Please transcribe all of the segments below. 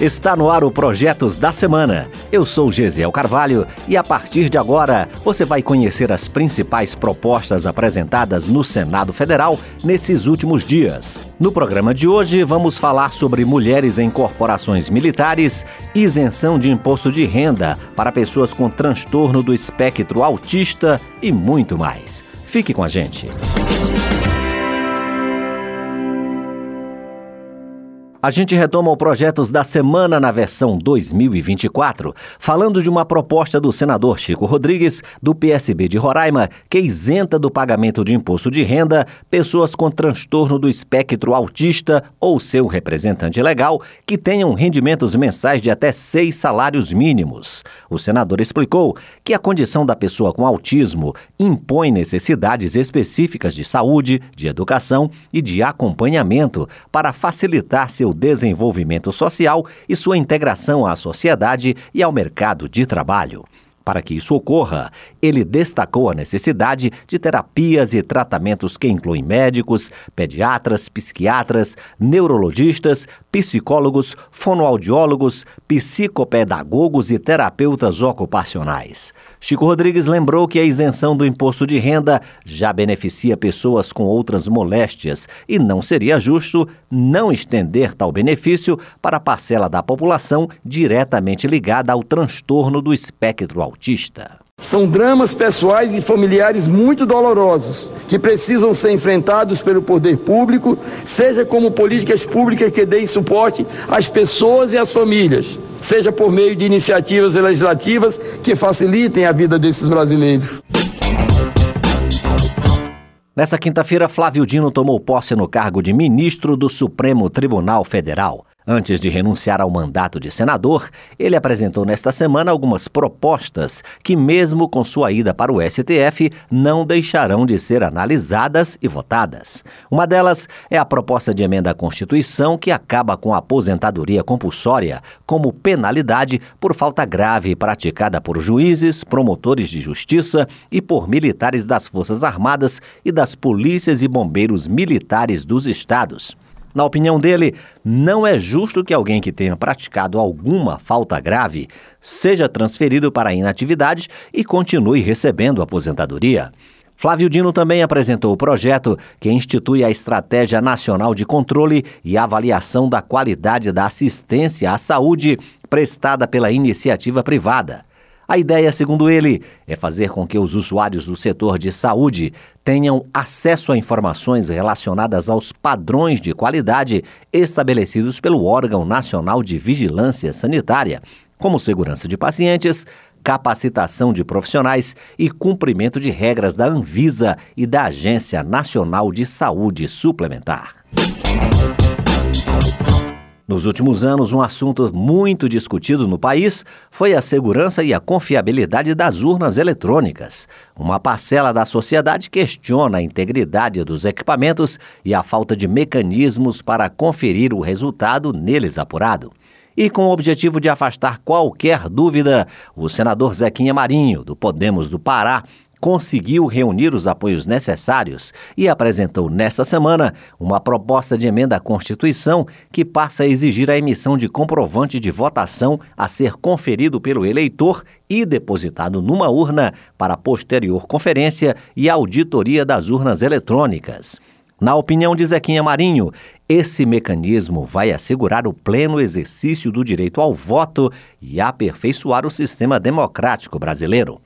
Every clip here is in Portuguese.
está no ar o Projetos da Semana. Eu sou Gesiel Carvalho e a partir de agora você vai conhecer as principais propostas apresentadas no Senado Federal nesses últimos dias. No programa de hoje vamos falar sobre mulheres em corporações militares, isenção de imposto de renda para pessoas com transtorno do espectro autista e muito mais. Fique com a gente. A gente retoma o Projetos da Semana na versão 2024, falando de uma proposta do senador Chico Rodrigues, do PSB de Roraima, que isenta do pagamento de imposto de renda pessoas com transtorno do espectro autista ou seu representante legal que tenham rendimentos mensais de até seis salários mínimos. O senador explicou que a condição da pessoa com autismo impõe necessidades específicas de saúde, de educação e de acompanhamento para facilitar seu seu desenvolvimento social e sua integração à sociedade e ao mercado de trabalho. Para que isso ocorra, ele destacou a necessidade de terapias e tratamentos que incluem médicos, pediatras, psiquiatras, neurologistas, psicólogos, fonoaudiólogos, psicopedagogos e terapeutas ocupacionais. Chico Rodrigues lembrou que a isenção do imposto de renda já beneficia pessoas com outras moléstias e não seria justo não estender tal benefício para a parcela da população diretamente ligada ao transtorno do espectro autista. São dramas pessoais e familiares muito dolorosos que precisam ser enfrentados pelo poder público, seja como políticas públicas que deem suporte às pessoas e às famílias, seja por meio de iniciativas legislativas que facilitem a vida desses brasileiros. Nessa quinta-feira, Flávio Dino tomou posse no cargo de ministro do Supremo Tribunal Federal. Antes de renunciar ao mandato de senador, ele apresentou nesta semana algumas propostas que, mesmo com sua ida para o STF, não deixarão de ser analisadas e votadas. Uma delas é a proposta de emenda à Constituição que acaba com a aposentadoria compulsória como penalidade por falta grave praticada por juízes, promotores de justiça e por militares das Forças Armadas e das polícias e bombeiros militares dos estados. Na opinião dele, não é justo que alguém que tenha praticado alguma falta grave seja transferido para inatividade e continue recebendo aposentadoria. Flávio Dino também apresentou o projeto que institui a Estratégia Nacional de Controle e Avaliação da Qualidade da Assistência à Saúde prestada pela iniciativa privada. A ideia, segundo ele, é fazer com que os usuários do setor de saúde tenham acesso a informações relacionadas aos padrões de qualidade estabelecidos pelo órgão nacional de vigilância sanitária, como segurança de pacientes, capacitação de profissionais e cumprimento de regras da Anvisa e da Agência Nacional de Saúde Suplementar. Nos últimos anos, um assunto muito discutido no país foi a segurança e a confiabilidade das urnas eletrônicas. Uma parcela da sociedade questiona a integridade dos equipamentos e a falta de mecanismos para conferir o resultado neles apurado. E com o objetivo de afastar qualquer dúvida, o senador Zequinha Marinho, do Podemos do Pará, conseguiu reunir os apoios necessários e apresentou nesta semana uma proposta de emenda à Constituição que passa a exigir a emissão de comprovante de votação a ser conferido pelo eleitor e depositado numa urna para posterior conferência e auditoria das urnas eletrônicas. Na opinião de Zequinha Marinho, esse mecanismo vai assegurar o pleno exercício do direito ao voto e aperfeiçoar o sistema democrático brasileiro.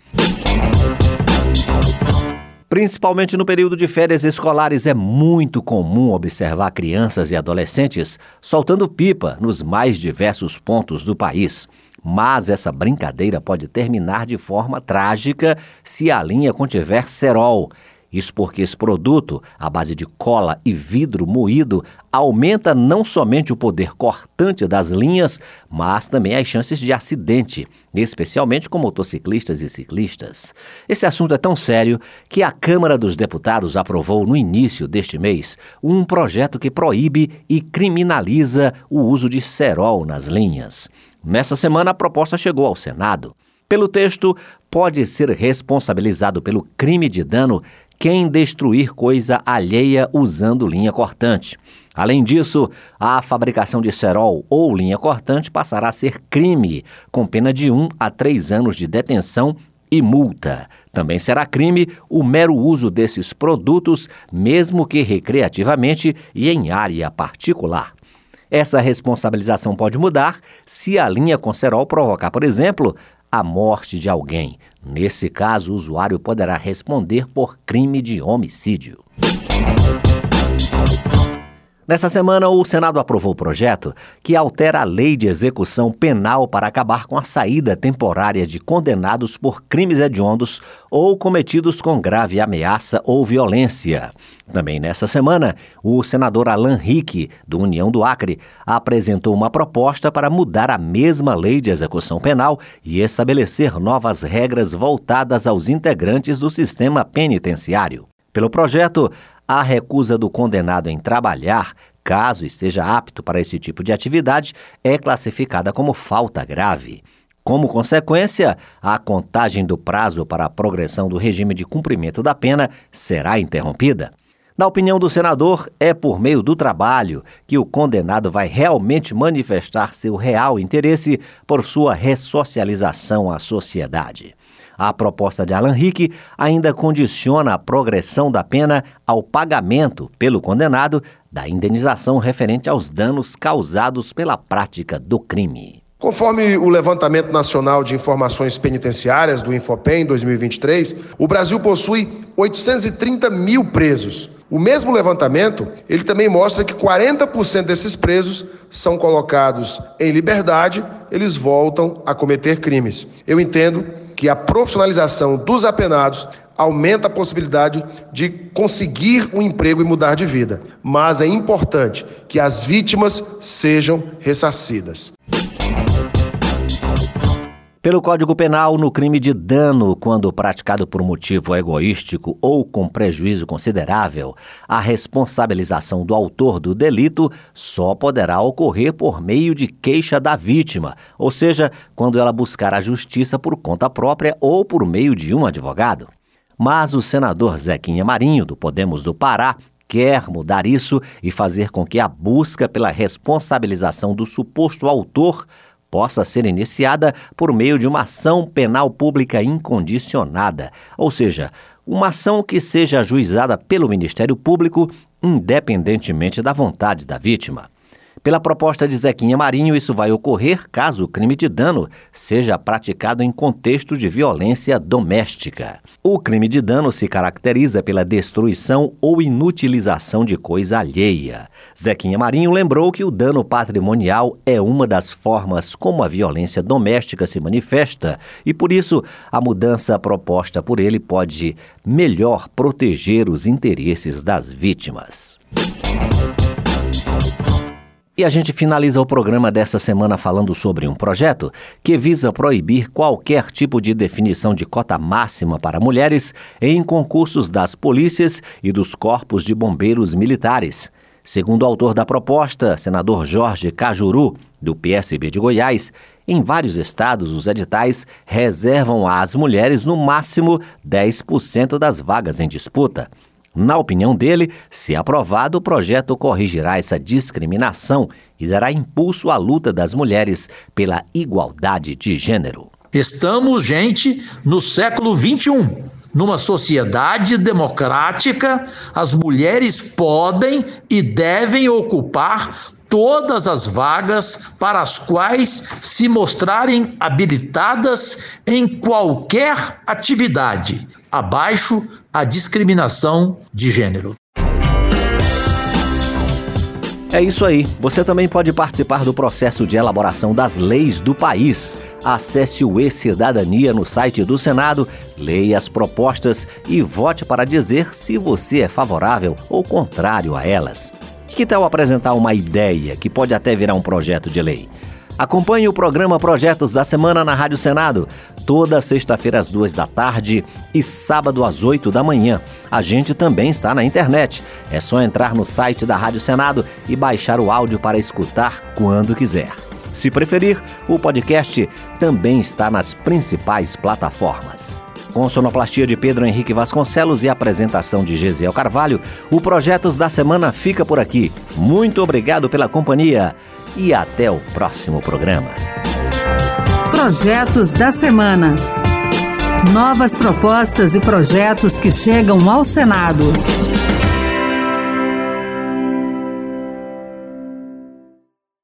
Principalmente no período de férias escolares, é muito comum observar crianças e adolescentes soltando pipa nos mais diversos pontos do país. Mas essa brincadeira pode terminar de forma trágica se a linha contiver cerol. Isso porque esse produto, à base de cola e vidro moído, aumenta não somente o poder cortante das linhas, mas também as chances de acidente, especialmente com motociclistas e ciclistas. Esse assunto é tão sério que a Câmara dos Deputados aprovou no início deste mês um projeto que proíbe e criminaliza o uso de cerol nas linhas. Nessa semana, a proposta chegou ao Senado. Pelo texto, pode ser responsabilizado pelo crime de dano quem destruir coisa alheia usando linha cortante. Além disso, a fabricação de cerol ou linha cortante passará a ser crime, com pena de 1 a 3 anos de detenção e multa. Também será crime o mero uso desses produtos, mesmo que recreativamente e em área particular. Essa responsabilização pode mudar se a linha com cerol provocar, por exemplo, a morte de alguém. Nesse caso, o usuário poderá responder por crime de homicídio. Nessa semana, o Senado aprovou o projeto que altera a lei de execução penal para acabar com a saída temporária de condenados por crimes hediondos ou cometidos com grave ameaça ou violência. Também nessa semana, o senador Alan Rick, do União do Acre, apresentou uma proposta para mudar a mesma lei de execução penal e estabelecer novas regras voltadas aos integrantes do sistema penitenciário. Pelo projeto, a recusa do condenado em trabalhar, caso esteja apto para esse tipo de atividade, é classificada como falta grave. Como consequência, a contagem do prazo para a progressão do regime de cumprimento da pena será interrompida. Na opinião do senador, é por meio do trabalho que o condenado vai realmente manifestar seu real interesse por sua ressocialização à sociedade. A proposta de Alan Rick ainda condiciona a progressão da pena ao pagamento pelo condenado da indenização referente aos danos causados pela prática do crime. Conforme o Levantamento Nacional de Informações Penitenciárias do Infopem 2023, o Brasil possui 830 mil presos. O mesmo levantamento, ele também mostra que 40% desses presos são colocados em liberdade, eles voltam a cometer crimes. Eu entendo que a profissionalização dos apenados aumenta a possibilidade de conseguir um emprego e mudar de vida. Mas é importante que as vítimas sejam ressarcidas. Pelo Código Penal, no crime de dano, quando praticado por motivo egoístico ou com prejuízo considerável, a responsabilização do autor do delito só poderá ocorrer por meio de queixa da vítima, ou seja, quando ela buscar a justiça por conta própria ou por meio de um advogado. Mas o senador Zequinha Marinho, do Podemos do Pará, quer mudar isso e fazer com que a busca pela responsabilização do suposto autor possa ser iniciada por meio de uma ação penal pública incondicionada, ou seja, uma ação que seja ajuizada pelo Ministério Público independentemente da vontade da vítima. Pela proposta de Zequinha Marinho, isso vai ocorrer caso o crime de dano seja praticado em contexto de violência doméstica. O crime de dano se caracteriza pela destruição ou inutilização de coisa alheia. Zequinha Marinho lembrou que o dano patrimonial é uma das formas como a violência doméstica se manifesta e, por isso, a mudança proposta por ele pode melhor proteger os interesses das vítimas. E a gente finaliza o programa dessa semana falando sobre um projeto que visa proibir qualquer tipo de definição de cota máxima para mulheres em concursos das polícias e dos corpos de bombeiros militares. Segundo o autor da proposta, senador Jorge Cajuru, do PSB de Goiás, em vários estados os editais reservam às mulheres no máximo 10% das vagas em disputa. Na opinião dele, se aprovado, o projeto corrigirá essa discriminação e dará impulso à luta das mulheres pela igualdade de gênero. Estamos, gente, no século 21. Numa sociedade democrática, as mulheres podem e devem ocupar todas as vagas para as quais se mostrarem habilitadas em qualquer atividade, abaixo a discriminação de gênero. É isso aí. Você também pode participar do processo de elaboração das leis do país. Acesse o E-Cidadania no site do Senado, leia as propostas e vote para dizer se você é favorável ou contrário a elas. Que tal apresentar uma ideia que pode até virar um projeto de lei? Acompanhe o programa Projetos da Semana na Rádio Senado, toda sexta-feira às duas da tarde e sábado às oito da manhã. A gente também está na internet. É só entrar no site da Rádio Senado e baixar o áudio para escutar quando quiser. Se preferir, o podcast também está nas principais plataformas. Com sonoplastia de Pedro Henrique Vasconcelos e apresentação de Gesiel Carvalho, o Projetos da Semana fica por aqui. Muito obrigado pela companhia e até o próximo programa. Projetos da Semana. Novas propostas e projetos que chegam ao Senado.